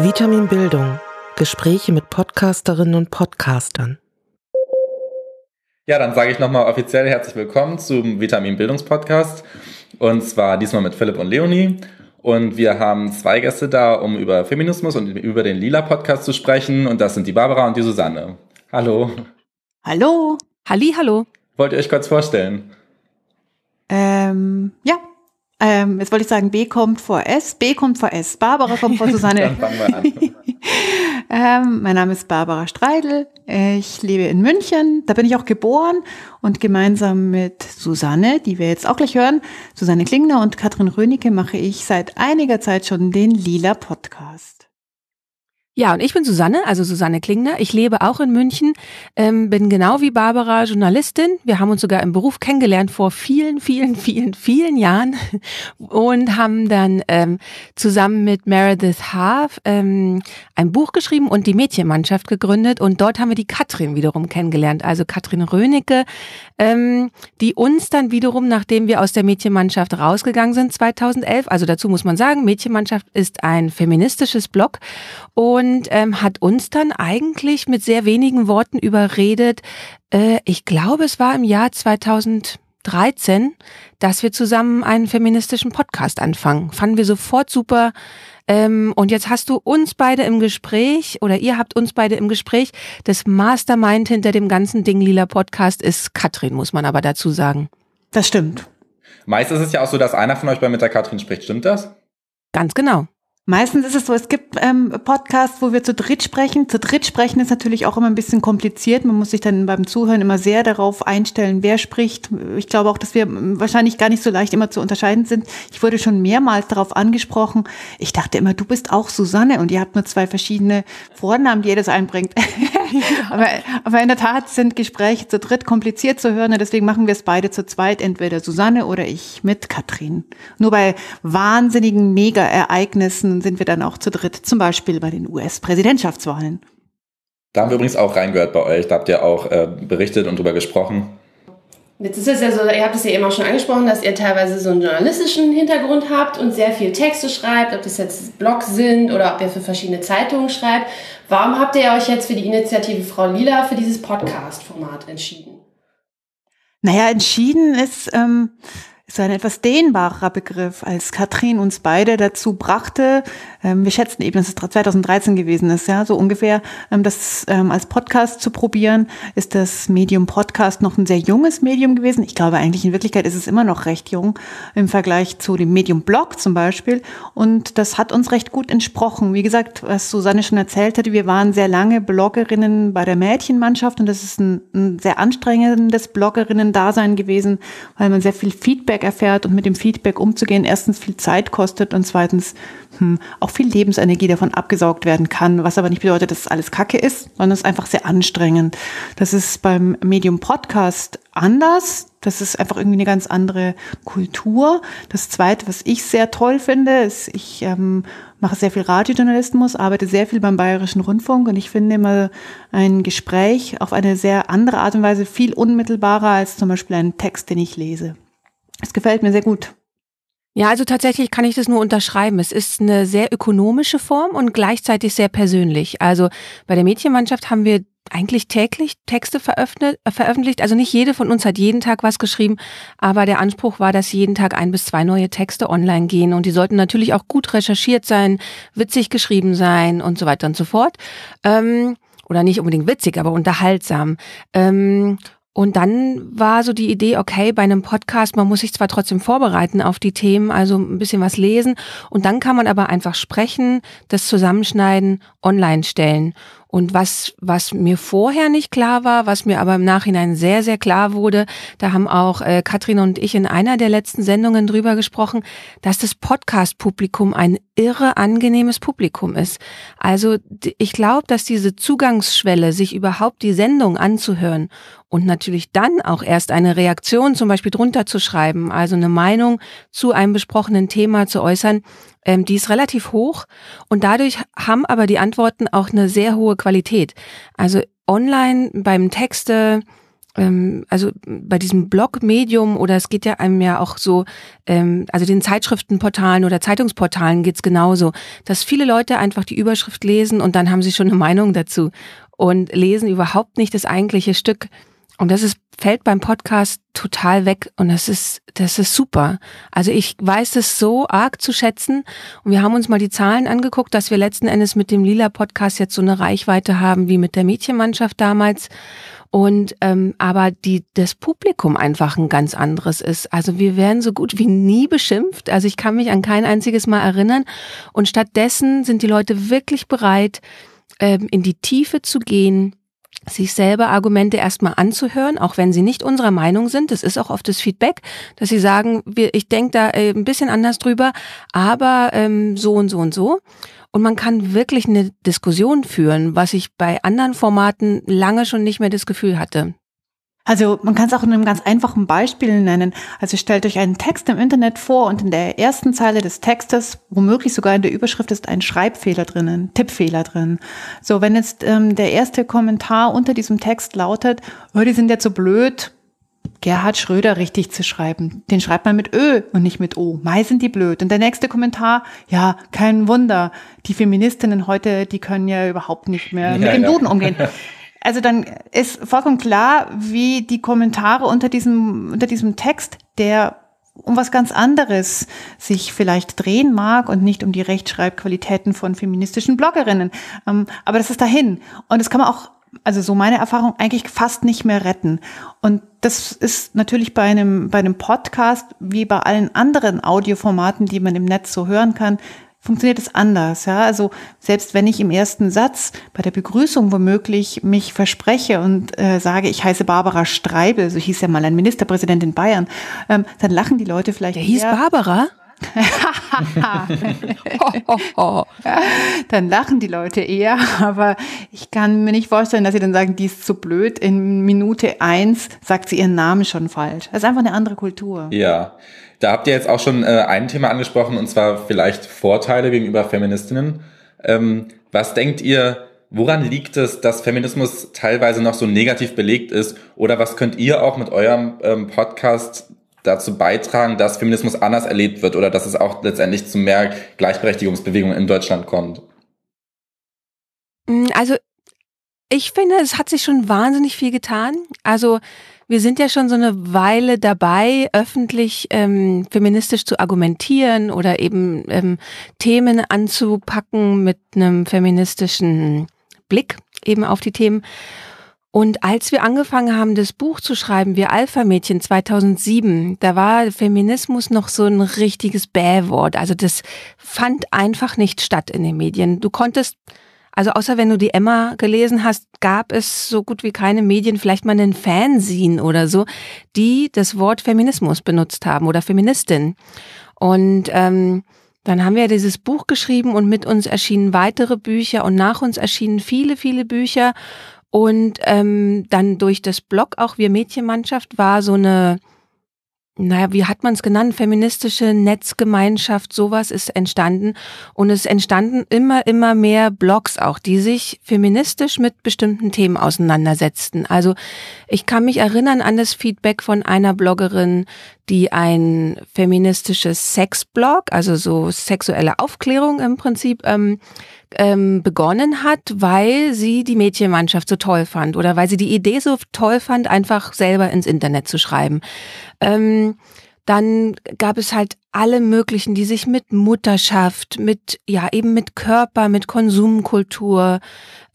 Vitamin Bildung. Gespräche mit Podcasterinnen und Podcastern. Ja, dann sage ich nochmal offiziell herzlich willkommen zum Vitamin Bildungspodcast. Und zwar diesmal mit Philipp und Leonie. Und wir haben zwei Gäste da, um über Feminismus und über den Lila Podcast zu sprechen. Und das sind die Barbara und die Susanne. Hallo. Hallo. Halli, hallo. Wollt ihr euch kurz vorstellen? Ähm, ja, ähm, jetzt wollte ich sagen, B kommt vor S, B kommt vor S, Barbara kommt vor Susanne. Dann fangen wir an. ähm, mein Name ist Barbara Streidel, ich lebe in München, da bin ich auch geboren und gemeinsam mit Susanne, die wir jetzt auch gleich hören, Susanne Klingner und Katrin Rönecke mache ich seit einiger Zeit schon den Lila Podcast. Ja, und ich bin Susanne, also Susanne Klingner. Ich lebe auch in München, ähm, bin genau wie Barbara Journalistin. Wir haben uns sogar im Beruf kennengelernt vor vielen, vielen, vielen, vielen Jahren und haben dann ähm, zusammen mit Meredith Haaf ähm, ein Buch geschrieben und die Mädchenmannschaft gegründet. Und dort haben wir die Katrin wiederum kennengelernt, also Katrin Rönecke, ähm, die uns dann wiederum, nachdem wir aus der Mädchenmannschaft rausgegangen sind 2011, also dazu muss man sagen, Mädchenmannschaft ist ein feministisches Blog und und ähm, hat uns dann eigentlich mit sehr wenigen Worten überredet. Äh, ich glaube, es war im Jahr 2013, dass wir zusammen einen feministischen Podcast anfangen. Fanden wir sofort super. Ähm, und jetzt hast du uns beide im Gespräch oder ihr habt uns beide im Gespräch. Das Mastermind hinter dem ganzen Ding Lila Podcast ist Katrin, muss man aber dazu sagen. Das stimmt. Meist ist es ja auch so, dass einer von euch bei mit der Katrin spricht. Stimmt das? Ganz genau. Meistens ist es so, es gibt ähm, Podcasts, wo wir zu dritt sprechen. Zu dritt sprechen ist natürlich auch immer ein bisschen kompliziert. Man muss sich dann beim Zuhören immer sehr darauf einstellen, wer spricht. Ich glaube auch, dass wir wahrscheinlich gar nicht so leicht immer zu unterscheiden sind. Ich wurde schon mehrmals darauf angesprochen. Ich dachte immer, du bist auch Susanne und ihr habt nur zwei verschiedene Vornamen, die jedes einbringt. aber, aber in der Tat sind Gespräche zu dritt kompliziert zu hören und deswegen machen wir es beide zu zweit, entweder Susanne oder ich mit Katrin. Nur bei wahnsinnigen Mega-Ereignissen sind wir dann auch zu dritt, zum Beispiel bei den US-Präsidentschaftswahlen. Da haben wir übrigens auch reingehört bei euch. Da habt ihr auch äh, berichtet und drüber gesprochen. Jetzt ist es ja so, ihr habt es ja eben auch schon angesprochen, dass ihr teilweise so einen journalistischen Hintergrund habt und sehr viel Texte schreibt, ob das jetzt Blogs sind oder ob ihr für verschiedene Zeitungen schreibt. Warum habt ihr euch jetzt für die Initiative Frau Lila für dieses Podcast-Format entschieden? Naja, entschieden ist, ähm, ist ein etwas dehnbarer Begriff, als Katrin uns beide dazu brachte. Ähm, wir schätzen eben, dass es 2013 gewesen ist, ja, so ungefähr, ähm, das ähm, als Podcast zu probieren. Ist das Medium Podcast noch ein sehr junges Medium gewesen? Ich glaube eigentlich in Wirklichkeit ist es immer noch recht jung im Vergleich zu dem Medium Blog zum Beispiel. Und das hat uns recht gut entsprochen. Wie gesagt, was Susanne schon erzählt hatte, wir waren sehr lange Bloggerinnen bei der Mädchenmannschaft und das ist ein, ein sehr anstrengendes Bloggerinnen-Dasein gewesen, weil man sehr viel Feedback erfährt und mit dem Feedback umzugehen erstens viel Zeit kostet und zweitens hm, auch viel Lebensenergie davon abgesaugt werden kann, was aber nicht bedeutet, dass es alles Kacke ist, sondern es ist einfach sehr anstrengend. Das ist beim Medium Podcast anders. Das ist einfach irgendwie eine ganz andere Kultur. Das Zweite, was ich sehr toll finde, ist, ich ähm, mache sehr viel Radiojournalismus, arbeite sehr viel beim Bayerischen Rundfunk und ich finde immer ein Gespräch auf eine sehr andere Art und Weise viel unmittelbarer als zum Beispiel ein Text, den ich lese. Es gefällt mir sehr gut. Ja, also tatsächlich kann ich das nur unterschreiben. Es ist eine sehr ökonomische Form und gleichzeitig sehr persönlich. Also bei der Mädchenmannschaft haben wir eigentlich täglich Texte veröffentlicht. Also nicht jede von uns hat jeden Tag was geschrieben, aber der Anspruch war, dass jeden Tag ein bis zwei neue Texte online gehen und die sollten natürlich auch gut recherchiert sein, witzig geschrieben sein und so weiter und so fort. Ähm, oder nicht unbedingt witzig, aber unterhaltsam. Ähm, und dann war so die Idee, okay, bei einem Podcast, man muss sich zwar trotzdem vorbereiten auf die Themen, also ein bisschen was lesen. Und dann kann man aber einfach sprechen, das zusammenschneiden, online stellen. Und was, was mir vorher nicht klar war, was mir aber im Nachhinein sehr, sehr klar wurde, da haben auch äh, Katrin und ich in einer der letzten Sendungen drüber gesprochen, dass das Podcast-Publikum ein irre angenehmes Publikum ist. Also ich glaube, dass diese Zugangsschwelle, sich überhaupt die Sendung anzuhören und natürlich dann auch erst eine Reaktion zum Beispiel drunter zu schreiben, also eine Meinung zu einem besprochenen Thema zu äußern, ähm, die ist relativ hoch und dadurch haben aber die Antworten auch eine sehr hohe Qualität. Also online beim Texte ähm, also bei diesem Blog-Medium oder es geht ja einem ja auch so, ähm, also den Zeitschriftenportalen oder Zeitungsportalen geht's genauso, dass viele Leute einfach die Überschrift lesen und dann haben sie schon eine Meinung dazu und lesen überhaupt nicht das eigentliche Stück. Und das ist, fällt beim Podcast total weg und das ist, das ist super. Also ich weiß es so arg zu schätzen und wir haben uns mal die Zahlen angeguckt, dass wir letzten Endes mit dem Lila Podcast jetzt so eine Reichweite haben wie mit der Mädchenmannschaft damals und ähm, aber die das Publikum einfach ein ganz anderes ist. Also wir werden so gut wie nie beschimpft. Also ich kann mich an kein einziges Mal erinnern. Und stattdessen sind die Leute wirklich bereit, ähm, in die Tiefe zu gehen, sich selber Argumente erstmal anzuhören, auch wenn sie nicht unserer Meinung sind. Das ist auch oft das Feedback, dass sie sagen, ich denke da äh, ein bisschen anders drüber, aber ähm, so und so und so. Und man kann wirklich eine Diskussion führen, was ich bei anderen Formaten lange schon nicht mehr das Gefühl hatte. Also man kann es auch in einem ganz einfachen Beispiel nennen. Also stellt euch einen Text im Internet vor und in der ersten Zeile des Textes, womöglich sogar in der Überschrift, ist ein Schreibfehler drinnen, Tippfehler drin. So, wenn jetzt ähm, der erste Kommentar unter diesem Text lautet, oh, die sind ja zu blöd, Gerhard Schröder richtig zu schreiben. Den schreibt man mit Ö und nicht mit O. Mai sind die blöd. Und der nächste Kommentar, ja, kein Wunder. Die Feministinnen heute, die können ja überhaupt nicht mehr ja, mit dem Duden umgehen. Also dann ist vollkommen klar, wie die Kommentare unter diesem, unter diesem Text, der um was ganz anderes sich vielleicht drehen mag und nicht um die Rechtschreibqualitäten von feministischen Bloggerinnen. Ähm, aber das ist dahin. Und das kann man auch also so meine Erfahrung, eigentlich fast nicht mehr retten. Und das ist natürlich bei einem, bei einem Podcast, wie bei allen anderen Audioformaten, die man im Netz so hören kann, funktioniert es anders. Ja? Also selbst wenn ich im ersten Satz bei der Begrüßung womöglich mich verspreche und äh, sage, ich heiße Barbara Streibel, so hieß ja mal ein Ministerpräsident in Bayern, ähm, dann lachen die Leute vielleicht. Der hieß Barbara? dann lachen die Leute eher, aber ich kann mir nicht vorstellen, dass sie dann sagen, die ist zu blöd. In Minute eins sagt sie ihren Namen schon falsch. Das ist einfach eine andere Kultur. Ja, da habt ihr jetzt auch schon äh, ein Thema angesprochen, und zwar vielleicht Vorteile gegenüber Feministinnen. Ähm, was denkt ihr, woran liegt es, dass Feminismus teilweise noch so negativ belegt ist? Oder was könnt ihr auch mit eurem ähm, Podcast dazu beitragen, dass Feminismus anders erlebt wird oder dass es auch letztendlich zu mehr Gleichberechtigungsbewegungen in Deutschland kommt? Mm, also ich finde, es hat sich schon wahnsinnig viel getan. Also wir sind ja schon so eine Weile dabei, öffentlich ähm, feministisch zu argumentieren oder eben ähm, Themen anzupacken mit einem feministischen Blick eben auf die Themen. Und als wir angefangen haben, das Buch zu schreiben, wir Alpha-Mädchen 2007, da war Feminismus noch so ein richtiges Bähwort. Also das fand einfach nicht statt in den Medien. Du konntest, also außer wenn du die Emma gelesen hast, gab es so gut wie keine Medien, vielleicht mal einen Fanzine oder so, die das Wort Feminismus benutzt haben oder Feministin. Und ähm, dann haben wir dieses Buch geschrieben und mit uns erschienen weitere Bücher und nach uns erschienen viele, viele Bücher. Und ähm, dann durch das Blog auch Wir Mädchenmannschaft war so eine naja, wie hat man es genannt, feministische Netzgemeinschaft, sowas ist entstanden. Und es entstanden immer, immer mehr Blogs auch, die sich feministisch mit bestimmten Themen auseinandersetzten. Also ich kann mich erinnern an das Feedback von einer Bloggerin, die ein feministisches Sexblog, also so sexuelle Aufklärung im Prinzip, ähm, ähm, begonnen hat, weil sie die Mädchenmannschaft so toll fand oder weil sie die Idee so toll fand, einfach selber ins Internet zu schreiben. Ähm, dann gab es halt alle möglichen, die sich mit Mutterschaft, mit, ja, eben mit Körper, mit Konsumkultur,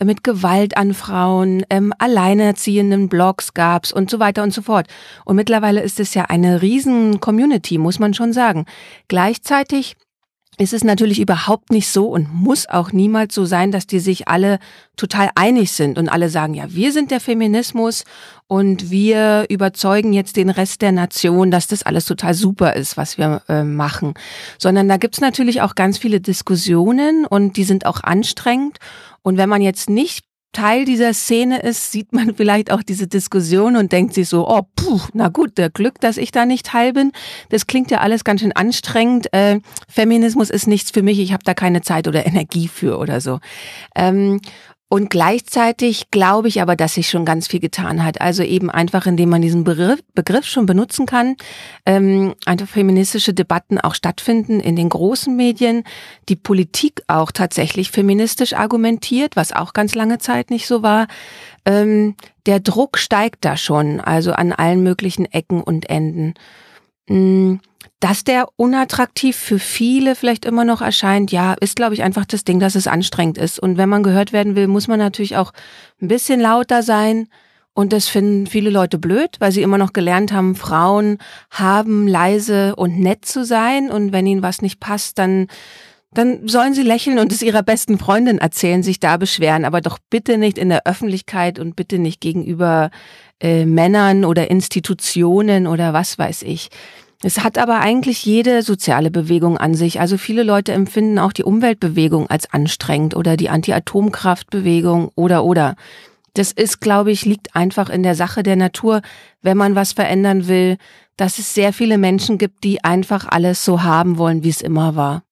mit Gewalt an Frauen, ähm, alleinerziehenden Blogs gab's und so weiter und so fort. Und mittlerweile ist es ja eine riesen Community, muss man schon sagen. Gleichzeitig ist es natürlich überhaupt nicht so und muss auch niemals so sein, dass die sich alle total einig sind und alle sagen, ja, wir sind der Feminismus und wir überzeugen jetzt den Rest der Nation, dass das alles total super ist, was wir äh, machen. Sondern da gibt's natürlich auch ganz viele Diskussionen und die sind auch anstrengend. Und wenn man jetzt nicht Teil dieser Szene ist, sieht man vielleicht auch diese Diskussion und denkt sich so, oh, puh, na gut, der Glück, dass ich da nicht Teil bin. Das klingt ja alles ganz schön anstrengend. Äh, Feminismus ist nichts für mich, ich habe da keine Zeit oder Energie für oder so. Ähm, Und gleichzeitig glaube ich aber, dass sich schon ganz viel getan hat. Also eben einfach, indem man diesen Begriff, Begriff schon benutzen kann, ähm, einfach feministische Debatten auch stattfinden in den großen Medien, die Politik auch tatsächlich feministisch argumentiert, was auch ganz lange Zeit nicht so war. Ähm, der Druck steigt da schon, also an allen möglichen Ecken und Enden. Mm, dass der unattraktiv für viele vielleicht immer noch erscheint, ja, ist, glaube ich, einfach das Ding, dass es anstrengend ist. Und wenn man gehört werden will, muss man natürlich auch ein bisschen lauter sein. Und das finden viele Leute blöd, weil sie immer noch gelernt haben, Frauen haben leise und nett zu sein. Und wenn ihnen was nicht passt, dann, dann sollen sie lächeln und es ihrer besten Freundin erzählen, sich da beschweren. Aber doch bitte nicht in der Öffentlichkeit und bitte nicht gegenüber äh, Männern oder Institutionen oder was weiß ich. Es hat aber eigentlich jede soziale Bewegung an sich. Also viele Leute empfinden auch die Umweltbewegung als anstrengend oder die Anti-Atomkraftbewegung oder oder. Das ist, glaube ich, liegt einfach in der Sache der Natur, wenn man was verändern will, dass es sehr viele Menschen gibt, die einfach alles so haben wollen, wie es immer war.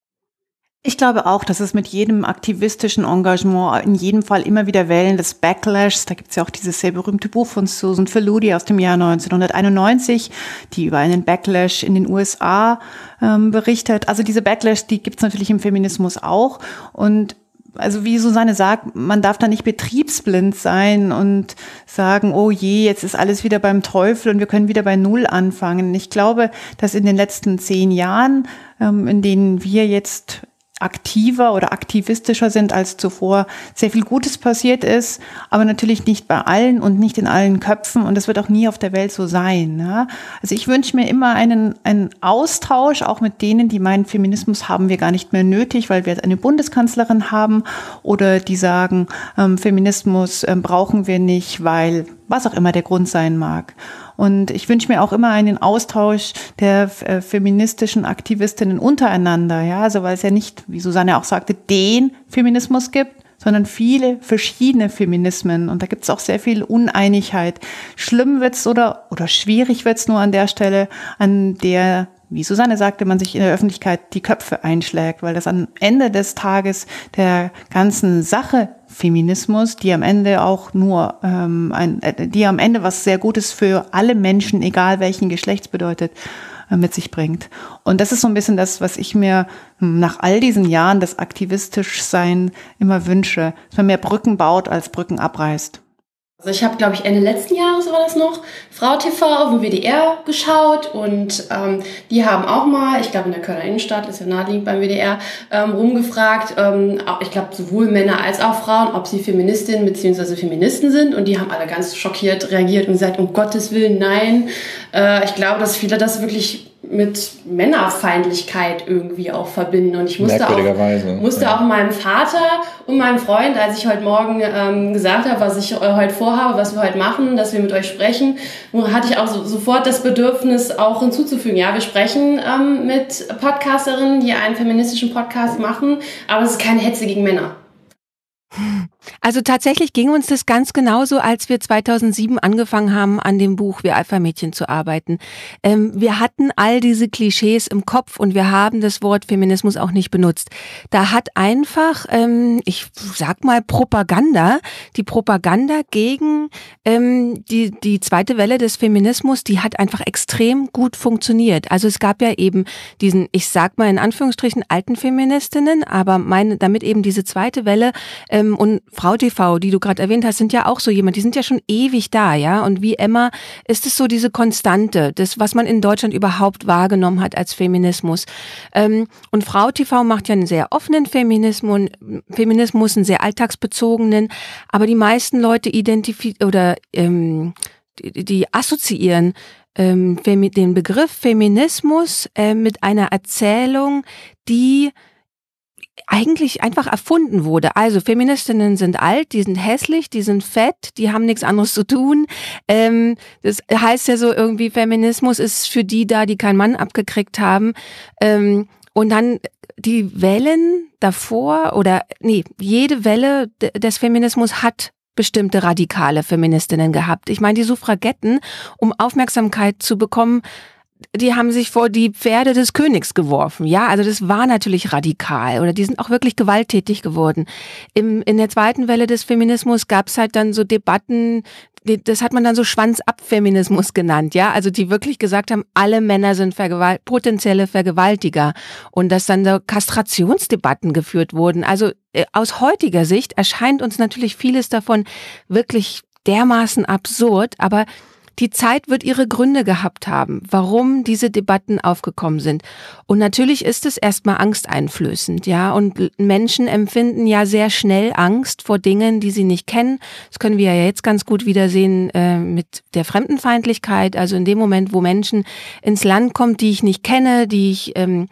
Ich glaube auch, dass es mit jedem aktivistischen Engagement in jedem Fall immer wieder Wellen des Backlashs, da gibt es ja auch dieses sehr berühmte Buch von Susan Faludi aus dem Jahr 1991, die über einen Backlash in den USA ähm, berichtet. Also diese Backlash, die gibt es natürlich im Feminismus auch. Und also wie Susanne sagt, man darf da nicht betriebsblind sein und sagen, oh je, jetzt ist alles wieder beim Teufel und wir können wieder bei Null anfangen. Ich glaube, dass in den letzten zehn Jahren, ähm, in denen wir jetzt aktiver oder aktivistischer sind als zuvor, sehr viel Gutes passiert ist, aber natürlich nicht bei allen und nicht in allen Köpfen und das wird auch nie auf der Welt so sein. Ja? Also ich wünsche mir immer einen, einen Austausch, auch mit denen, die meinen, Feminismus haben wir gar nicht mehr nötig, weil wir jetzt eine Bundeskanzlerin haben oder die sagen, ähm, Feminismus ähm, brauchen wir nicht, weil was auch immer der Grund sein mag. Und ich wünsche mir auch immer einen Austausch der äh, feministischen Aktivistinnen untereinander, ja, also weil es ja nicht, wie Susanne auch sagte, den Feminismus gibt, sondern viele verschiedene Feminismen. Und da gibt es auch sehr viel Uneinigkeit. Schlimm wird's oder, oder schwierig wird's nur an der Stelle, an der wie Susanne sagte, man sich in der Öffentlichkeit die Köpfe einschlägt, weil das am Ende des Tages der ganzen Sache Feminismus, die am Ende auch nur, ähm, ein, äh, die am Ende was sehr Gutes für alle Menschen, egal welchen Geschlechts bedeutet, äh, mit sich bringt. Und das ist so ein bisschen das, was ich mir hm, nach all diesen Jahren des aktivistisch Sein immer wünsche, dass man mehr Brücken baut, als Brücken abreißt. Also ich habe, glaube ich, Ende letzten Jahres war das noch, Frau TV auf dem WDR geschaut und ähm, die haben auch mal, ich glaube in der Kölner Innenstadt, ist ja naheliegend beim WDR, ähm, rumgefragt, ähm, ich glaube sowohl Männer als auch Frauen, ob sie Feministinnen bzw. Feministen sind und die haben alle ganz schockiert reagiert und gesagt, um Gottes Willen, nein. Äh, ich glaube, dass viele das wirklich mit Männerfeindlichkeit irgendwie auch verbinden. Und ich musste, auch, musste ja. auch meinem Vater und meinem Freund, als ich heute Morgen ähm, gesagt habe, was ich äh, heute vorhabe, was wir heute machen, dass wir mit euch sprechen, hatte ich auch so, sofort das Bedürfnis auch hinzuzufügen. Ja, wir sprechen ähm, mit Podcasterinnen, die einen feministischen Podcast machen, aber es ist keine Hetze gegen Männer. Also tatsächlich ging uns das ganz genauso, als wir 2007 angefangen haben, an dem Buch Wir Alpha-Mädchen zu arbeiten. Ähm, wir hatten all diese Klischees im Kopf und wir haben das Wort Feminismus auch nicht benutzt. Da hat einfach, ähm, ich sag mal, Propaganda, die Propaganda gegen ähm, die, die zweite Welle des Feminismus, die hat einfach extrem gut funktioniert. Also es gab ja eben diesen, ich sag mal in Anführungsstrichen, alten Feministinnen, aber meine, damit eben diese zweite Welle ähm, und Frau TV, die du gerade erwähnt hast, sind ja auch so jemand, die sind ja schon ewig da, ja. Und wie Emma ist es so diese Konstante, das, was man in Deutschland überhaupt wahrgenommen hat als Feminismus. Ähm, und Frau TV macht ja einen sehr offenen Feminismus, Feminismus, einen sehr alltagsbezogenen, aber die meisten Leute identifizieren oder ähm, die, die assoziieren ähm, den Begriff Feminismus äh, mit einer Erzählung, die eigentlich einfach erfunden wurde. Also Feministinnen sind alt, die sind hässlich, die sind fett, die haben nichts anderes zu tun. Ähm, das heißt ja so irgendwie, Feminismus ist für die da, die keinen Mann abgekriegt haben. Ähm, und dann die Wellen davor oder nee, jede Welle des Feminismus hat bestimmte radikale Feministinnen gehabt. Ich meine, die Suffragetten, um Aufmerksamkeit zu bekommen, die haben sich vor die Pferde des Königs geworfen. Ja, also das war natürlich radikal oder die sind auch wirklich gewalttätig geworden. Im, in der zweiten Welle des Feminismus gab es halt dann so Debatten, das hat man dann so Schwanzabfeminismus genannt, ja, also die wirklich gesagt haben, alle Männer sind Vergewalt potenzielle Vergewaltiger und dass dann so Kastrationsdebatten geführt wurden. Also äh, aus heutiger Sicht erscheint uns natürlich vieles davon wirklich dermaßen absurd, aber die Zeit wird ihre Gründe gehabt haben, warum diese Debatten aufgekommen sind. Und natürlich ist es erstmal angsteinflößend, ja. Und Menschen empfinden ja sehr schnell Angst vor Dingen, die sie nicht kennen. Das können wir ja jetzt ganz gut wiedersehen äh, mit der Fremdenfeindlichkeit. Also in dem Moment, wo Menschen ins Land kommen, die ich nicht kenne, die ich, ähm,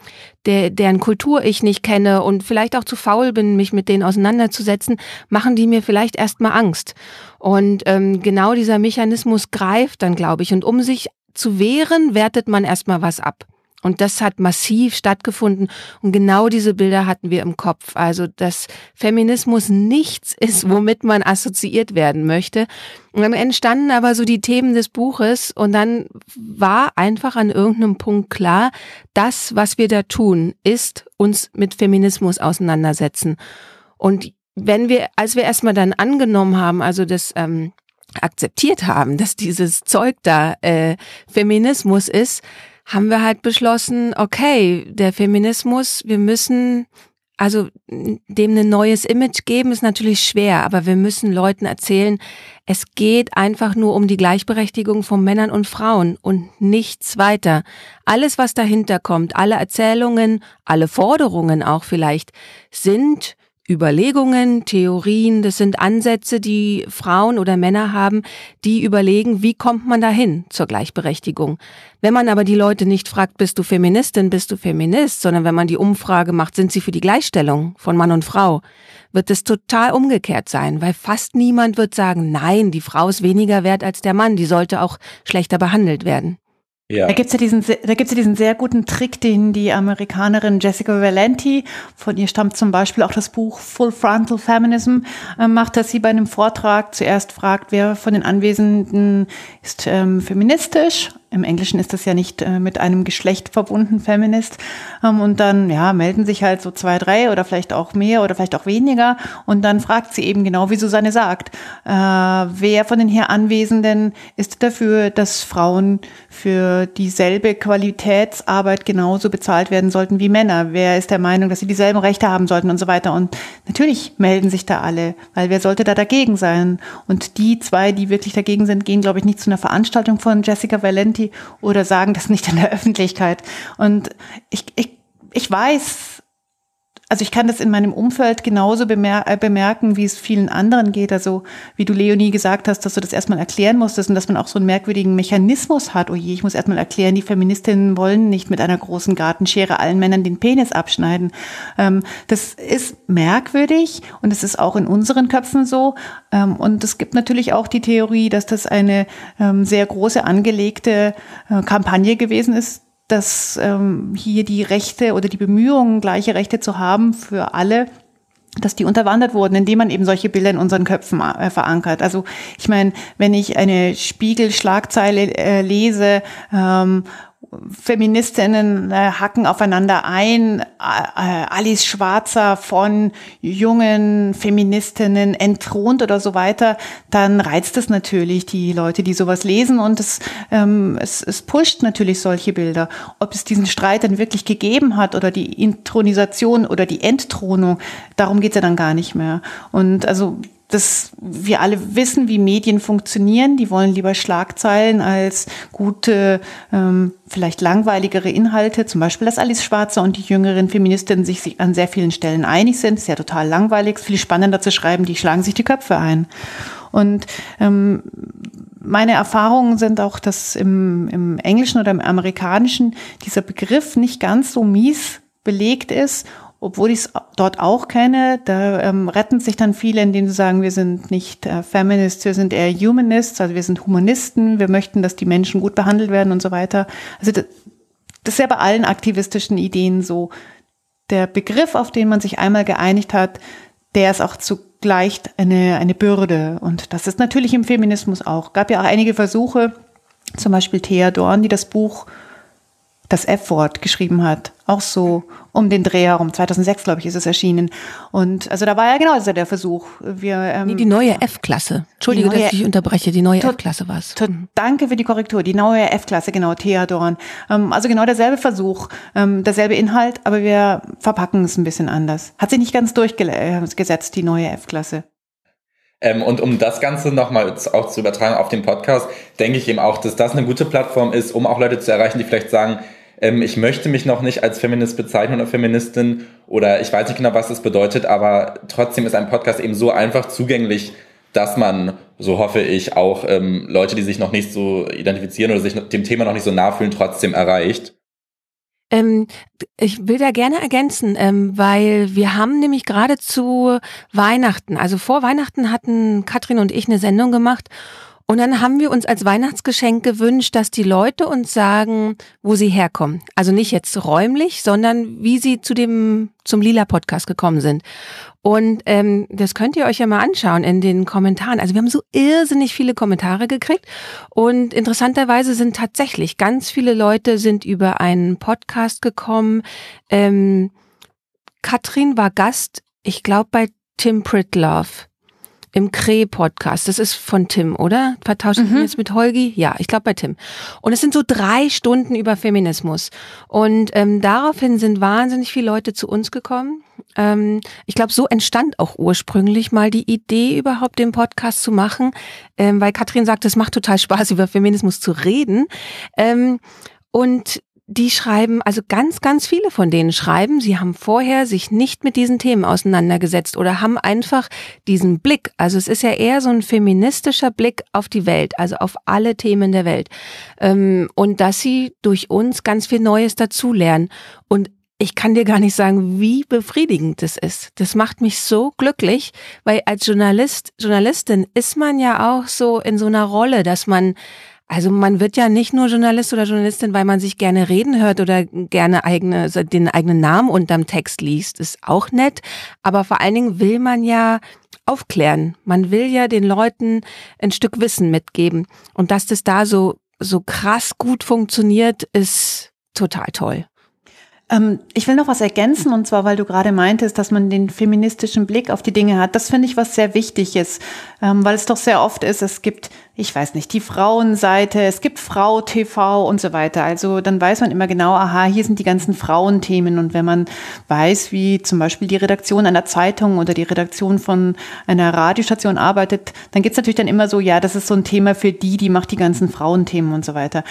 der, deren Kultur ich nicht kenne und vielleicht auch zu faul bin, mich mit denen auseinanderzusetzen, machen die mir vielleicht erstmal Angst. Und ähm, genau dieser Mechanismus greift dann, glaube ich. Und um sich zu wehren, wertet man erstmal was ab. Und das hat massiv stattgefunden. Und genau diese Bilder hatten wir im Kopf. Also, dass Feminismus nichts ist, womit man assoziiert werden möchte. Und dann entstanden aber so die Themen des Buches. Und dann war einfach an irgendeinem Punkt klar, das, was wir da tun, ist uns mit Feminismus auseinandersetzen. Und wenn wir, als wir erstmal dann angenommen haben, also das ähm, akzeptiert haben, dass dieses Zeug da äh, Feminismus ist, haben wir halt beschlossen, okay, der Feminismus, wir müssen also dem ein neues Image geben ist natürlich schwer, aber wir müssen Leuten erzählen, es geht einfach nur um die Gleichberechtigung von Männern und Frauen und nichts weiter. Alles, was dahinter kommt, alle Erzählungen, alle Forderungen auch vielleicht, sind Überlegungen, Theorien, das sind Ansätze, die Frauen oder Männer haben, die überlegen, wie kommt man dahin zur Gleichberechtigung. Wenn man aber die Leute nicht fragt, bist du Feministin, bist du Feminist, sondern wenn man die Umfrage macht, sind sie für die Gleichstellung von Mann und Frau, wird es total umgekehrt sein, weil fast niemand wird sagen, nein, die Frau ist weniger wert als der Mann, die sollte auch schlechter behandelt werden. Ja. Da gibt's ja diesen, da gibt's ja diesen sehr guten Trick, den die Amerikanerin Jessica Valenti, von ihr stammt zum Beispiel auch das Buch Full Frontal Feminism, äh, macht, dass sie bei einem Vortrag zuerst fragt, wer von den Anwesenden ist ähm, feministisch im Englischen ist das ja nicht äh, mit einem Geschlecht verbunden, Feminist. Ähm, und dann, ja, melden sich halt so zwei, drei oder vielleicht auch mehr oder vielleicht auch weniger. Und dann fragt sie eben genau, wie Susanne sagt, äh, wer von den hier Anwesenden ist dafür, dass Frauen für dieselbe Qualitätsarbeit genauso bezahlt werden sollten wie Männer? Wer ist der Meinung, dass sie dieselben Rechte haben sollten und so weiter? Und natürlich melden sich da alle, weil wer sollte da dagegen sein? Und die zwei, die wirklich dagegen sind, gehen, glaube ich, nicht zu einer Veranstaltung von Jessica Valenti Community oder sagen das nicht in der Öffentlichkeit. Und ich, ich, ich weiß, also ich kann das in meinem Umfeld genauso bemer äh, bemerken, wie es vielen anderen geht. Also wie du Leonie gesagt hast, dass du das erstmal erklären musstest und dass man auch so einen merkwürdigen Mechanismus hat. Oh je, ich muss erstmal erklären, die Feministinnen wollen nicht mit einer großen Gartenschere allen Männern den Penis abschneiden. Ähm, das ist merkwürdig und es ist auch in unseren Köpfen so. Ähm, und es gibt natürlich auch die Theorie, dass das eine ähm, sehr große angelegte äh, Kampagne gewesen ist, dass ähm, hier die Rechte oder die Bemühungen, gleiche Rechte zu haben für alle, dass die unterwandert wurden, indem man eben solche Bilder in unseren Köpfen äh, verankert. Also ich meine, wenn ich eine Spiegel-Schlagzeile äh, lese ähm, Feministinnen äh, hacken aufeinander ein. Äh, Alice Schwarzer von jungen Feministinnen entthront oder so weiter, dann reizt es natürlich die Leute, die sowas lesen und es, ähm, es, es pusht natürlich solche Bilder. Ob es diesen Streit dann wirklich gegeben hat oder die Intronisation oder die Entthronung, darum geht's ja dann gar nicht mehr. Und also dass wir alle wissen, wie Medien funktionieren. Die wollen lieber Schlagzeilen als gute, ähm, vielleicht langweiligere Inhalte. Zum Beispiel, dass Alice Schwarzer und die jüngeren Feministinnen sich an sehr vielen Stellen einig sind. Ist ja total langweilig. Ist viel spannender zu schreiben. Die schlagen sich die Köpfe ein. Und ähm, meine Erfahrungen sind auch, dass im, im Englischen oder im Amerikanischen dieser Begriff nicht ganz so mies belegt ist obwohl ich es dort auch kenne, da ähm, retten sich dann viele, indem sie sagen, wir sind nicht äh, Feminists, wir sind eher Humanists, also wir sind Humanisten, wir möchten, dass die Menschen gut behandelt werden und so weiter. Also das, das ist ja bei allen aktivistischen Ideen so. Der Begriff, auf den man sich einmal geeinigt hat, der ist auch zugleich eine, eine Bürde. Und das ist natürlich im Feminismus auch. Gab ja auch einige Versuche, zum Beispiel Thea Dorn, die das Buch das F-Wort geschrieben hat. Auch so um den Dreh herum. 2006, glaube ich, ist es erschienen. Und also da war ja genau also der Versuch. Wir, ähm, nee, die neue F-Klasse. Entschuldige, neue, dass ich unterbreche. Die neue F-Klasse war es. Danke für die Korrektur. Die neue F-Klasse, genau, Theodorn. Ähm, also genau derselbe Versuch, ähm, derselbe Inhalt, aber wir verpacken es ein bisschen anders. Hat sich nicht ganz durchgesetzt, die neue F-Klasse. Ähm, und um das Ganze nochmal auch zu übertragen auf den Podcast, denke ich eben auch, dass das eine gute Plattform ist, um auch Leute zu erreichen, die vielleicht sagen, ähm, ich möchte mich noch nicht als Feminist bezeichnen oder Feministin oder ich weiß nicht genau, was das bedeutet, aber trotzdem ist ein Podcast eben so einfach zugänglich, dass man, so hoffe ich, auch ähm, Leute, die sich noch nicht so identifizieren oder sich dem Thema noch nicht so nah fühlen, trotzdem erreicht. Ähm, ich will da gerne ergänzen, ähm, weil wir haben nämlich gerade zu Weihnachten, also vor Weihnachten hatten Katrin und ich eine Sendung gemacht und dann haben wir uns als Weihnachtsgeschenk gewünscht, dass die Leute uns sagen, wo sie herkommen. Also nicht jetzt räumlich, sondern wie sie zu dem zum Lila Podcast gekommen sind. Und ähm, das könnt ihr euch ja mal anschauen in den Kommentaren. Also wir haben so irrsinnig viele Kommentare gekriegt und interessanterweise sind tatsächlich ganz viele Leute sind über einen Podcast gekommen. Ähm, Katrin war Gast, ich glaube bei Tim Pritlove im Kreh-Podcast. Das ist von Tim, oder? Vertausche ich mhm. jetzt mit Holgi? Ja, ich glaube bei Tim. Und es sind so drei Stunden über Feminismus. Und ähm, daraufhin sind wahnsinnig viele Leute zu uns gekommen. Ähm, ich glaube, so entstand auch ursprünglich mal die Idee, überhaupt den Podcast zu machen, ähm, weil Katrin sagt, es macht total Spaß, über Feminismus zu reden. Ähm, und die schreiben, also ganz, ganz viele von denen schreiben, sie haben vorher sich nicht mit diesen Themen auseinandergesetzt oder haben einfach diesen Blick, also es ist ja eher so ein feministischer Blick auf die Welt, also auf alle Themen der Welt. Ähm, und dass sie durch uns ganz viel Neues dazulernen. Und ich kann dir gar nicht sagen, wie befriedigend das ist. Das macht mich so glücklich, weil als Journalist, Journalistin ist man ja auch so in so einer Rolle, dass man also man wird ja nicht nur Journalist oder Journalistin, weil man sich gerne reden hört oder gerne eigene, den eigenen Namen unterm Text liest. Ist auch nett. Aber vor allen Dingen will man ja aufklären. Man will ja den Leuten ein Stück Wissen mitgeben. Und dass das da so, so krass gut funktioniert, ist total toll. Ähm, ich will noch was ergänzen, und zwar, weil du gerade meintest, dass man den feministischen Blick auf die Dinge hat. Das finde ich was sehr Wichtiges, ähm, weil es doch sehr oft ist, es gibt, ich weiß nicht, die Frauenseite, es gibt Frau TV und so weiter. Also dann weiß man immer genau, aha, hier sind die ganzen Frauenthemen. Und wenn man weiß, wie zum Beispiel die Redaktion einer Zeitung oder die Redaktion von einer Radiostation arbeitet, dann geht's natürlich dann immer so, ja, das ist so ein Thema für die, die macht die ganzen Frauenthemen und so weiter.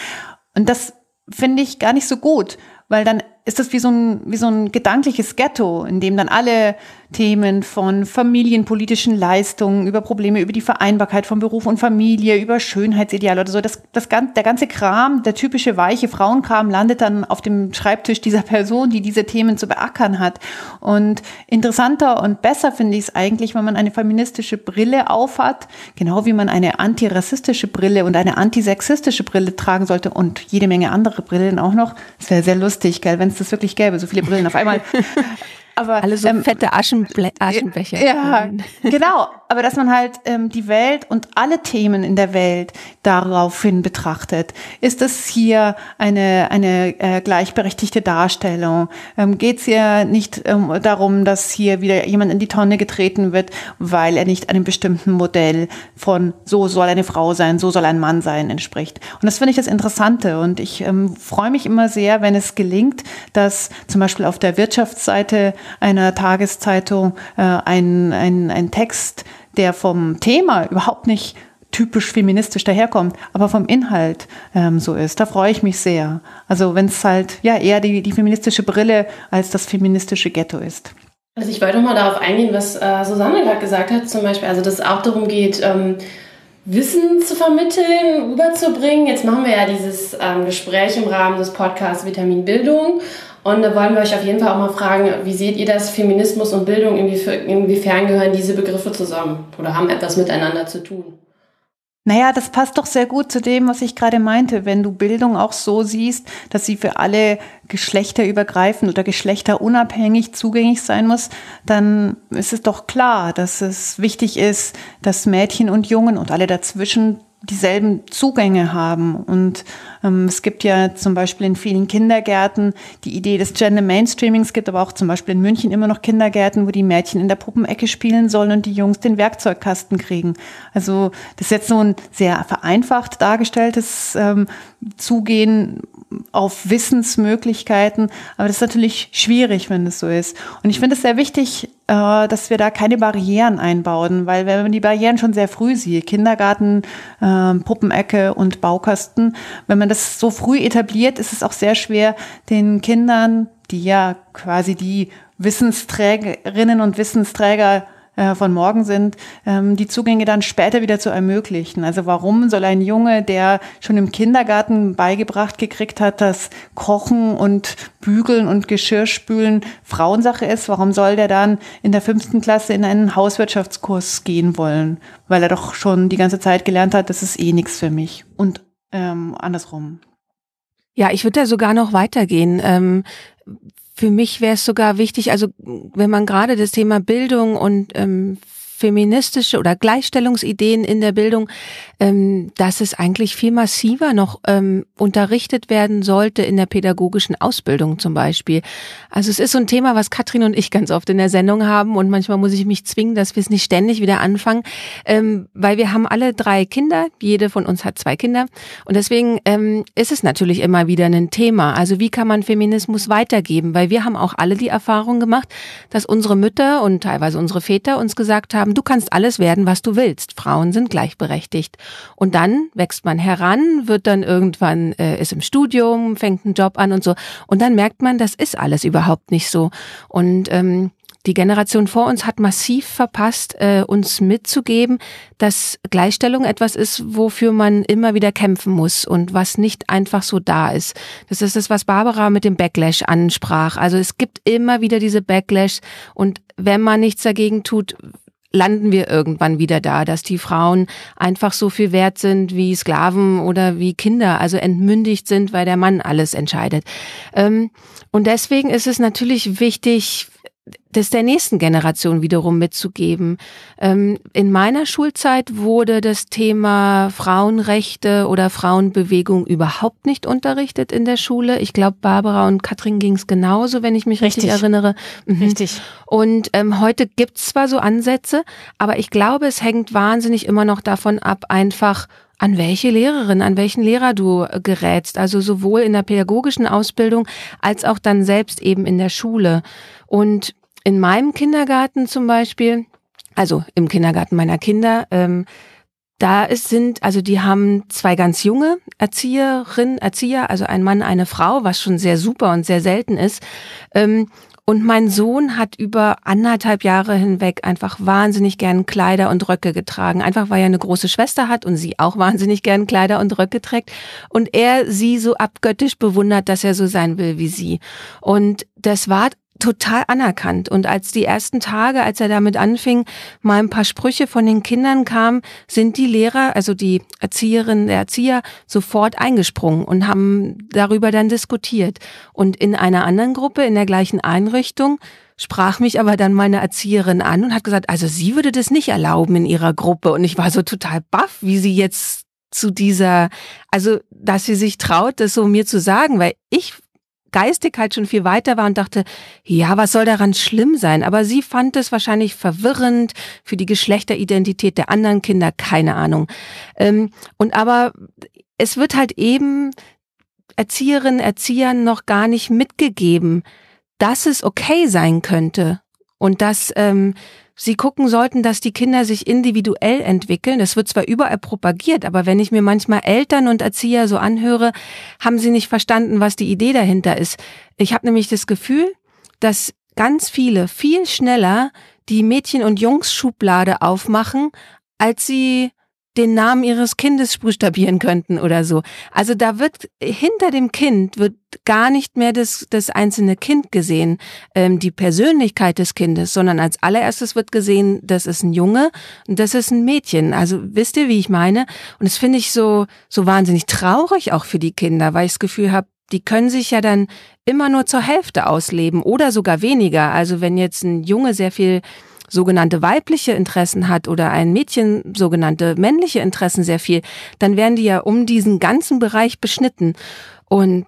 Und das finde ich gar nicht so gut, weil dann ist das wie so ein, wie so ein gedankliches Ghetto, in dem dann alle Themen von familienpolitischen Leistungen, über Probleme, über die Vereinbarkeit von Beruf und Familie, über Schönheitsideale oder so, das, das, der ganze Kram, der typische weiche Frauenkram landet dann auf dem Schreibtisch dieser Person, die diese Themen zu beackern hat. Und interessanter und besser finde ich es eigentlich, wenn man eine feministische Brille aufhat, genau wie man eine antirassistische Brille und eine antisexistische Brille tragen sollte und jede Menge andere Brillen auch noch. Das wäre sehr lustig, gell, wenn es das wirklich gäbe, so viele Brillen auf einmal. Aber, Alle so ähm, fette Aschenble Aschenbecher. Ja, genau aber dass man halt ähm, die Welt und alle Themen in der Welt daraufhin betrachtet. Ist es hier eine, eine äh, gleichberechtigte Darstellung? Ähm, Geht es hier nicht ähm, darum, dass hier wieder jemand in die Tonne getreten wird, weil er nicht einem bestimmten Modell von so soll eine Frau sein, so soll ein Mann sein entspricht? Und das finde ich das Interessante und ich ähm, freue mich immer sehr, wenn es gelingt, dass zum Beispiel auf der Wirtschaftsseite einer Tageszeitung äh, ein, ein, ein Text der vom Thema überhaupt nicht typisch feministisch daherkommt, aber vom Inhalt ähm, so ist. Da freue ich mich sehr. Also wenn es halt ja eher die, die feministische Brille als das feministische Ghetto ist. Also ich wollte noch mal darauf eingehen, was äh, Susanne gerade gesagt hat, zum Beispiel, also dass es auch darum geht, ähm, Wissen zu vermitteln, rüberzubringen. Jetzt machen wir ja dieses ähm, Gespräch im Rahmen des Podcasts Vitamin Bildung und da wollen wir euch auf jeden Fall auch mal fragen, wie seht ihr das, Feminismus und Bildung, inwiefern gehören diese Begriffe zusammen oder haben etwas miteinander zu tun? Naja, das passt doch sehr gut zu dem, was ich gerade meinte. Wenn du Bildung auch so siehst, dass sie für alle Geschlechter übergreifend oder geschlechterunabhängig zugänglich sein muss, dann ist es doch klar, dass es wichtig ist, dass Mädchen und Jungen und alle dazwischen dieselben Zugänge haben. Und ähm, es gibt ja zum Beispiel in vielen Kindergärten die Idee des Gender Mainstreamings, gibt aber auch zum Beispiel in München immer noch Kindergärten, wo die Mädchen in der Puppenecke spielen sollen und die Jungs den Werkzeugkasten kriegen. Also das ist jetzt so ein sehr vereinfacht dargestelltes ähm, Zugehen auf Wissensmöglichkeiten, aber das ist natürlich schwierig, wenn das so ist. Und ich finde es sehr wichtig, dass wir da keine Barrieren einbauen, weil wenn man die Barrieren schon sehr früh sieht, Kindergarten, äh, Puppenecke und Baukasten, wenn man das so früh etabliert, ist es auch sehr schwer, den Kindern, die ja quasi die Wissensträgerinnen und Wissensträger äh, von morgen sind, ähm, die Zugänge dann später wieder zu ermöglichen. Also warum soll ein Junge, der schon im Kindergarten beigebracht gekriegt hat, dass Kochen und Bügeln und Geschirrspülen Frauensache ist, warum soll der dann in der fünften Klasse in einen Hauswirtschaftskurs gehen wollen? Weil er doch schon die ganze Zeit gelernt hat, das ist eh nichts für mich. Und ähm, andersrum. Ja, ich würde da sogar noch weitergehen. Ähm, für mich wäre es sogar wichtig, also wenn man gerade das Thema Bildung und ähm, feministische oder Gleichstellungsideen in der Bildung, ähm, dass es eigentlich viel massiver noch ähm, unterrichtet werden sollte in der pädagogischen Ausbildung zum Beispiel. Also es ist so ein Thema, was Katrin und ich ganz oft in der Sendung haben und manchmal muss ich mich zwingen, dass wir es nicht ständig wieder anfangen, ähm, weil wir haben alle drei Kinder, jede von uns hat zwei Kinder und deswegen ähm, ist es natürlich immer wieder ein Thema. Also wie kann man Feminismus weitergeben? Weil wir haben auch alle die Erfahrung gemacht, dass unsere Mütter und teilweise unsere Väter uns gesagt haben, haben, du kannst alles werden, was du willst. Frauen sind gleichberechtigt. Und dann wächst man heran, wird dann irgendwann, äh, ist im Studium, fängt einen Job an und so. Und dann merkt man, das ist alles überhaupt nicht so. Und ähm, die Generation vor uns hat massiv verpasst, äh, uns mitzugeben, dass Gleichstellung etwas ist, wofür man immer wieder kämpfen muss und was nicht einfach so da ist. Das ist das, was Barbara mit dem Backlash ansprach. Also es gibt immer wieder diese Backlash und wenn man nichts dagegen tut, landen wir irgendwann wieder da, dass die Frauen einfach so viel wert sind wie Sklaven oder wie Kinder, also entmündigt sind, weil der Mann alles entscheidet. Ähm, und deswegen ist es natürlich wichtig, das der nächsten Generation wiederum mitzugeben. Ähm, in meiner Schulzeit wurde das Thema Frauenrechte oder Frauenbewegung überhaupt nicht unterrichtet in der Schule. Ich glaube, Barbara und Katrin ging es genauso, wenn ich mich richtig, richtig erinnere. Mhm. Richtig. Und ähm, heute gibt's zwar so Ansätze, aber ich glaube, es hängt wahnsinnig immer noch davon ab, einfach an welche Lehrerin, an welchen Lehrer du äh, gerätst. Also sowohl in der pädagogischen Ausbildung als auch dann selbst eben in der Schule. Und in meinem Kindergarten zum Beispiel, also im Kindergarten meiner Kinder, ähm, da ist, sind, also die haben zwei ganz junge Erzieherinnen, Erzieher, also ein Mann, eine Frau, was schon sehr super und sehr selten ist. Ähm, und mein Sohn hat über anderthalb Jahre hinweg einfach wahnsinnig gern Kleider und Röcke getragen. Einfach weil er eine große Schwester hat und sie auch wahnsinnig gern Kleider und Röcke trägt. Und er sie so abgöttisch bewundert, dass er so sein will wie sie. Und das war total anerkannt. Und als die ersten Tage, als er damit anfing, mal ein paar Sprüche von den Kindern kamen, sind die Lehrer, also die Erzieherinnen, der Erzieher, sofort eingesprungen und haben darüber dann diskutiert. Und in einer anderen Gruppe, in der gleichen Einrichtung, sprach mich aber dann meine Erzieherin an und hat gesagt, also sie würde das nicht erlauben in ihrer Gruppe. Und ich war so total baff, wie sie jetzt zu dieser, also, dass sie sich traut, das so mir zu sagen, weil ich geistig halt schon viel weiter war und dachte, ja, was soll daran schlimm sein? Aber sie fand es wahrscheinlich verwirrend für die Geschlechteridentität der anderen Kinder, keine Ahnung. Ähm, und aber es wird halt eben Erzieherinnen, Erziehern noch gar nicht mitgegeben, dass es okay sein könnte und dass ähm, Sie gucken sollten, dass die Kinder sich individuell entwickeln. Das wird zwar überall propagiert, aber wenn ich mir manchmal Eltern und Erzieher so anhöre, haben sie nicht verstanden, was die Idee dahinter ist. Ich habe nämlich das Gefühl, dass ganz viele viel schneller die Mädchen- und Jungs-Schublade aufmachen, als sie den Namen ihres Kindes buchstabieren könnten oder so. Also da wird hinter dem Kind wird gar nicht mehr das, das einzelne Kind gesehen, ähm, die Persönlichkeit des Kindes, sondern als allererstes wird gesehen, das ist ein Junge und das ist ein Mädchen. Also wisst ihr, wie ich meine? Und das finde ich so so wahnsinnig traurig auch für die Kinder, weil ich das Gefühl habe, die können sich ja dann immer nur zur Hälfte ausleben oder sogar weniger. Also wenn jetzt ein Junge sehr viel sogenannte weibliche Interessen hat oder ein Mädchen sogenannte männliche Interessen sehr viel, dann werden die ja um diesen ganzen Bereich beschnitten. Und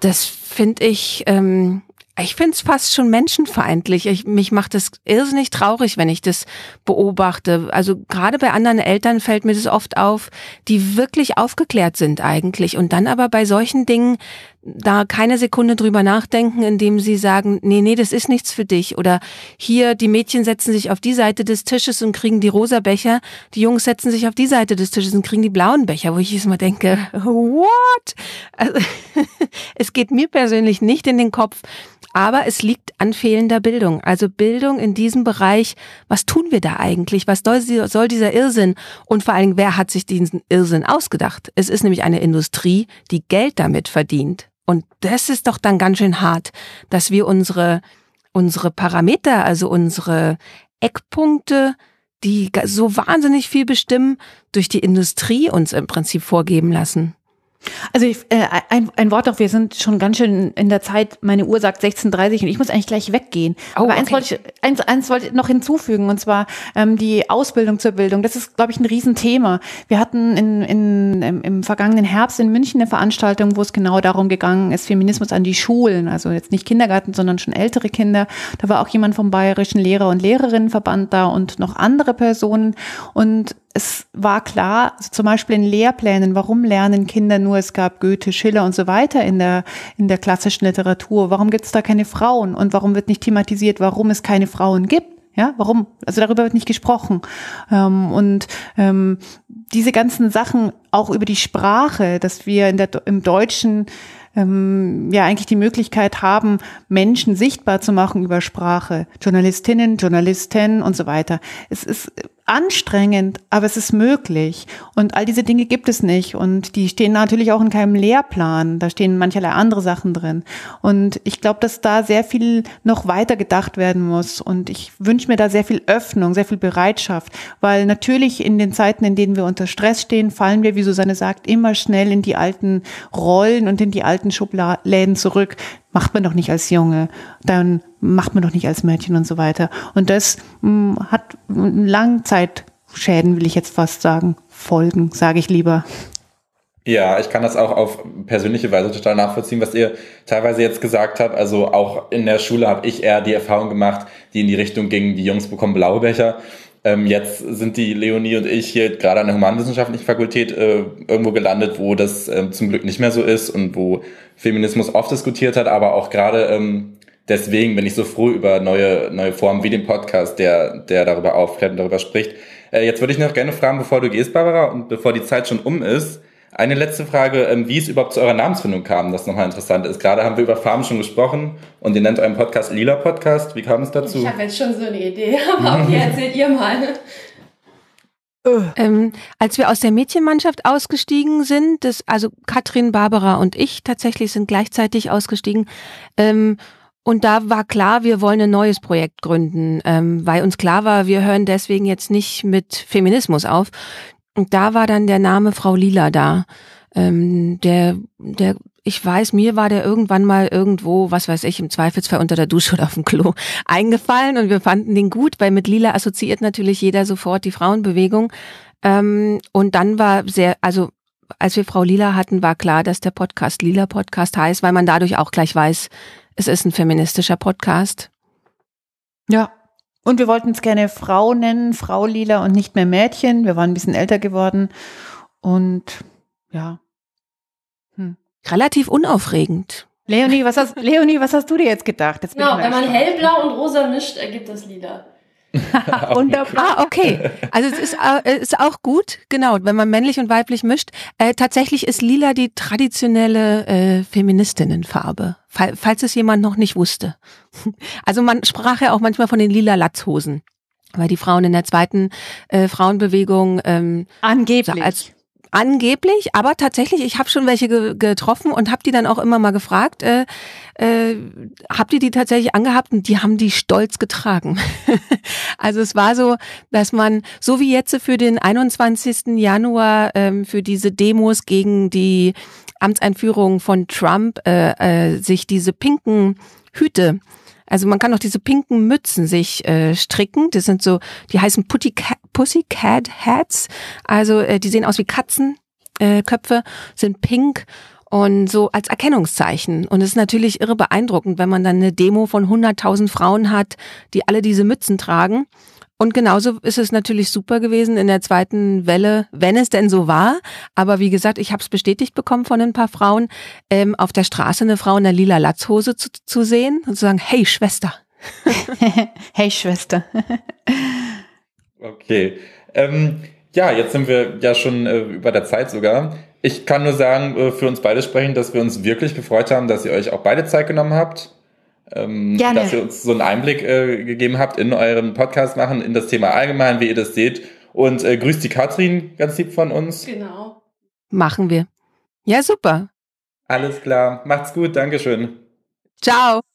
das finde ich, ähm, ich finde es fast schon menschenfeindlich. Ich, mich macht es irrsinnig traurig, wenn ich das beobachte. Also gerade bei anderen Eltern fällt mir das oft auf, die wirklich aufgeklärt sind eigentlich und dann aber bei solchen Dingen da keine Sekunde drüber nachdenken, indem sie sagen, nee, nee, das ist nichts für dich. Oder hier, die Mädchen setzen sich auf die Seite des Tisches und kriegen die rosa Becher, die Jungs setzen sich auf die Seite des Tisches und kriegen die blauen Becher, wo ich jetzt mal denke, what? Also, es geht mir persönlich nicht in den Kopf, aber es liegt an fehlender Bildung. Also Bildung in diesem Bereich, was tun wir da eigentlich? Was soll dieser Irrsinn? Und vor allem, wer hat sich diesen Irrsinn ausgedacht? Es ist nämlich eine Industrie, die Geld damit verdient. Und das ist doch dann ganz schön hart, dass wir unsere, unsere Parameter, also unsere Eckpunkte, die so wahnsinnig viel bestimmen, durch die Industrie uns im Prinzip vorgeben lassen. Also ich, äh, ein, ein Wort noch, wir sind schon ganz schön in der Zeit, meine Uhr sagt 16.30 und ich muss eigentlich gleich weggehen. Oh, Aber eins, okay. wollte ich, eins, eins wollte ich noch hinzufügen und zwar ähm, die Ausbildung zur Bildung. Das ist, glaube ich, ein Riesenthema. Wir hatten in, in, im, im vergangenen Herbst in München eine Veranstaltung, wo es genau darum gegangen ist, Feminismus an die Schulen, also jetzt nicht Kindergarten, sondern schon ältere Kinder. Da war auch jemand vom Bayerischen Lehrer- und Lehrerinnenverband da und noch andere Personen und es war klar, also zum Beispiel in Lehrplänen, warum lernen Kinder nur, es gab Goethe, Schiller und so weiter in der, in der klassischen Literatur, warum gibt es da keine Frauen und warum wird nicht thematisiert, warum es keine Frauen gibt? Ja, warum? Also darüber wird nicht gesprochen. Ähm, und ähm, diese ganzen Sachen, auch über die Sprache, dass wir in der, im Deutschen ähm, ja eigentlich die Möglichkeit haben, Menschen sichtbar zu machen über Sprache. Journalistinnen, Journalisten und so weiter. Es ist anstrengend, aber es ist möglich. Und all diese Dinge gibt es nicht. Und die stehen natürlich auch in keinem Lehrplan. Da stehen mancherlei andere Sachen drin. Und ich glaube, dass da sehr viel noch weiter gedacht werden muss. Und ich wünsche mir da sehr viel Öffnung, sehr viel Bereitschaft. Weil natürlich in den Zeiten, in denen wir unter Stress stehen, fallen wir, wie Susanne sagt, immer schnell in die alten Rollen und in die alten Schubläden zurück macht man doch nicht als Junge, dann macht man doch nicht als Mädchen und so weiter. Und das mh, hm, hat Langzeitschäden, will ich jetzt fast sagen, Folgen, sage ich lieber. Ja, ich kann das auch auf persönliche Weise total nachvollziehen, was ihr teilweise jetzt gesagt habt. Also auch in der Schule habe ich eher die Erfahrung gemacht, die in die Richtung ging, die Jungs bekommen blaue Becher. Ähm, jetzt sind die Leonie und ich hier gerade an der Humanwissenschaftlichen Fakultät äh, irgendwo gelandet, wo das äh, zum Glück nicht mehr so ist und wo Feminismus oft diskutiert hat, aber auch gerade ähm, deswegen bin ich so froh über neue, neue Formen wie den Podcast, der, der darüber aufklärt und darüber spricht. Äh, jetzt würde ich noch gerne fragen, bevor du gehst, Barbara, und bevor die Zeit schon um ist, eine letzte Frage, ähm, wie es überhaupt zu eurer Namensfindung kam, das nochmal interessant ist. Gerade haben wir über Farben schon gesprochen und ihr nennt euren Podcast Lila Podcast. Wie kam es dazu? Ich habe jetzt schon so eine Idee, aber okay, erzählt ihr mal. Ähm, als wir aus der Mädchenmannschaft ausgestiegen sind, das, also Katrin, Barbara und ich tatsächlich sind gleichzeitig ausgestiegen. Ähm, und da war klar, wir wollen ein neues Projekt gründen, ähm, weil uns klar war, wir hören deswegen jetzt nicht mit Feminismus auf. Und da war dann der Name Frau Lila da. Ähm, der, der, ich weiß, mir war der irgendwann mal irgendwo, was weiß ich, im Zweifelsfall unter der Dusche oder auf dem Klo eingefallen und wir fanden den gut, weil mit Lila assoziiert natürlich jeder sofort die Frauenbewegung. Ähm, und dann war sehr, also als wir Frau Lila hatten, war klar, dass der Podcast Lila Podcast heißt, weil man dadurch auch gleich weiß, es ist ein feministischer Podcast. Ja, und wir wollten es gerne Frau nennen, Frau Lila und nicht mehr Mädchen. Wir waren ein bisschen älter geworden. Und ja. Hm. Relativ unaufregend. Leonie, was hast, Leonie, was hast du dir jetzt gedacht? Jetzt genau, wenn man hellblau und rosa mischt, ergibt das Lila. Wunderbar. Ah, okay. Also es ist, äh, ist auch gut, genau, wenn man männlich und weiblich mischt. Äh, tatsächlich ist lila die traditionelle äh, Feministinnenfarbe, fall, falls es jemand noch nicht wusste. Also man sprach ja auch manchmal von den lila Latzhosen weil die Frauen in der zweiten äh, Frauenbewegung ähm, angeblich als Angeblich, aber tatsächlich, ich habe schon welche ge getroffen und habe die dann auch immer mal gefragt, äh, äh, habt ihr die tatsächlich angehabt und die haben die stolz getragen. also es war so, dass man, so wie jetzt für den 21. Januar, ähm, für diese Demos gegen die Amtseinführung von Trump, äh, äh, sich diese pinken Hüte Also man kann auch diese pinken Mützen sich äh, stricken. Das sind so, die heißen Pussycat Hats. Also äh, die sehen aus wie Katzenköpfe, äh, sind pink und so als Erkennungszeichen. Und es ist natürlich irre beeindruckend, wenn man dann eine Demo von 100.000 Frauen hat, die alle diese Mützen tragen. Und genauso ist es natürlich super gewesen in der zweiten Welle, wenn es denn so war. Aber wie gesagt, ich habe es bestätigt bekommen von ein paar Frauen, ähm, auf der Straße eine Frau in der lila Latzhose zu, zu sehen und zu sagen, hey Schwester. hey Schwester. okay. Ähm, ja, jetzt sind wir ja schon äh, über der Zeit sogar. Ich kann nur sagen, äh, für uns beide sprechen, dass wir uns wirklich gefreut haben, dass ihr euch auch beide Zeit genommen habt ähm, Gerne. dass ihr uns so einen Einblick äh, gegeben habt in euren Podcast machen, in das Thema allgemein, wie ihr das seht. Und äh, grüßt die Katrin ganz lieb von uns. Genau. Machen wir. Ja, super. Alles klar. Macht's gut. Dankeschön. Ciao.